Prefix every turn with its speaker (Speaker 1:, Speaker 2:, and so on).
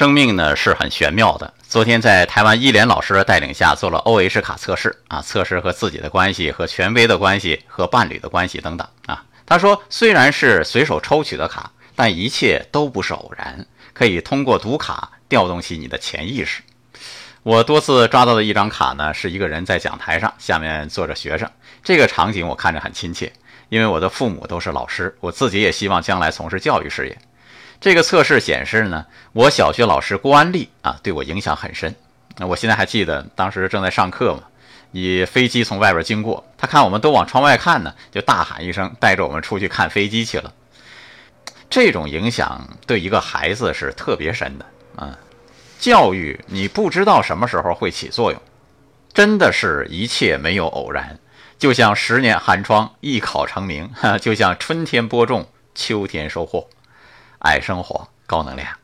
Speaker 1: 生命呢是很玄妙的。昨天在台湾伊莲老师的带领下做了 O H 卡测试啊，测试和自己的关系、和权威的关系、和伴侣的关系等等啊。他说，虽然是随手抽取的卡，但一切都不是偶然，可以通过读卡调动起你的潜意识。我多次抓到的一张卡呢，是一个人在讲台上，下面坐着学生，这个场景我看着很亲切，因为我的父母都是老师，我自己也希望将来从事教育事业。这个测试显示呢，我小学老师郭安利啊，对我影响很深。那我现在还记得，当时正在上课嘛，以飞机从外边经过，他看我们都往窗外看呢，就大喊一声，带着我们出去看飞机去了。这种影响对一个孩子是特别深的啊。教育你不知道什么时候会起作用，真的是一切没有偶然。就像十年寒窗一考成名，哈，就像春天播种，秋天收获。爱生活，高能量。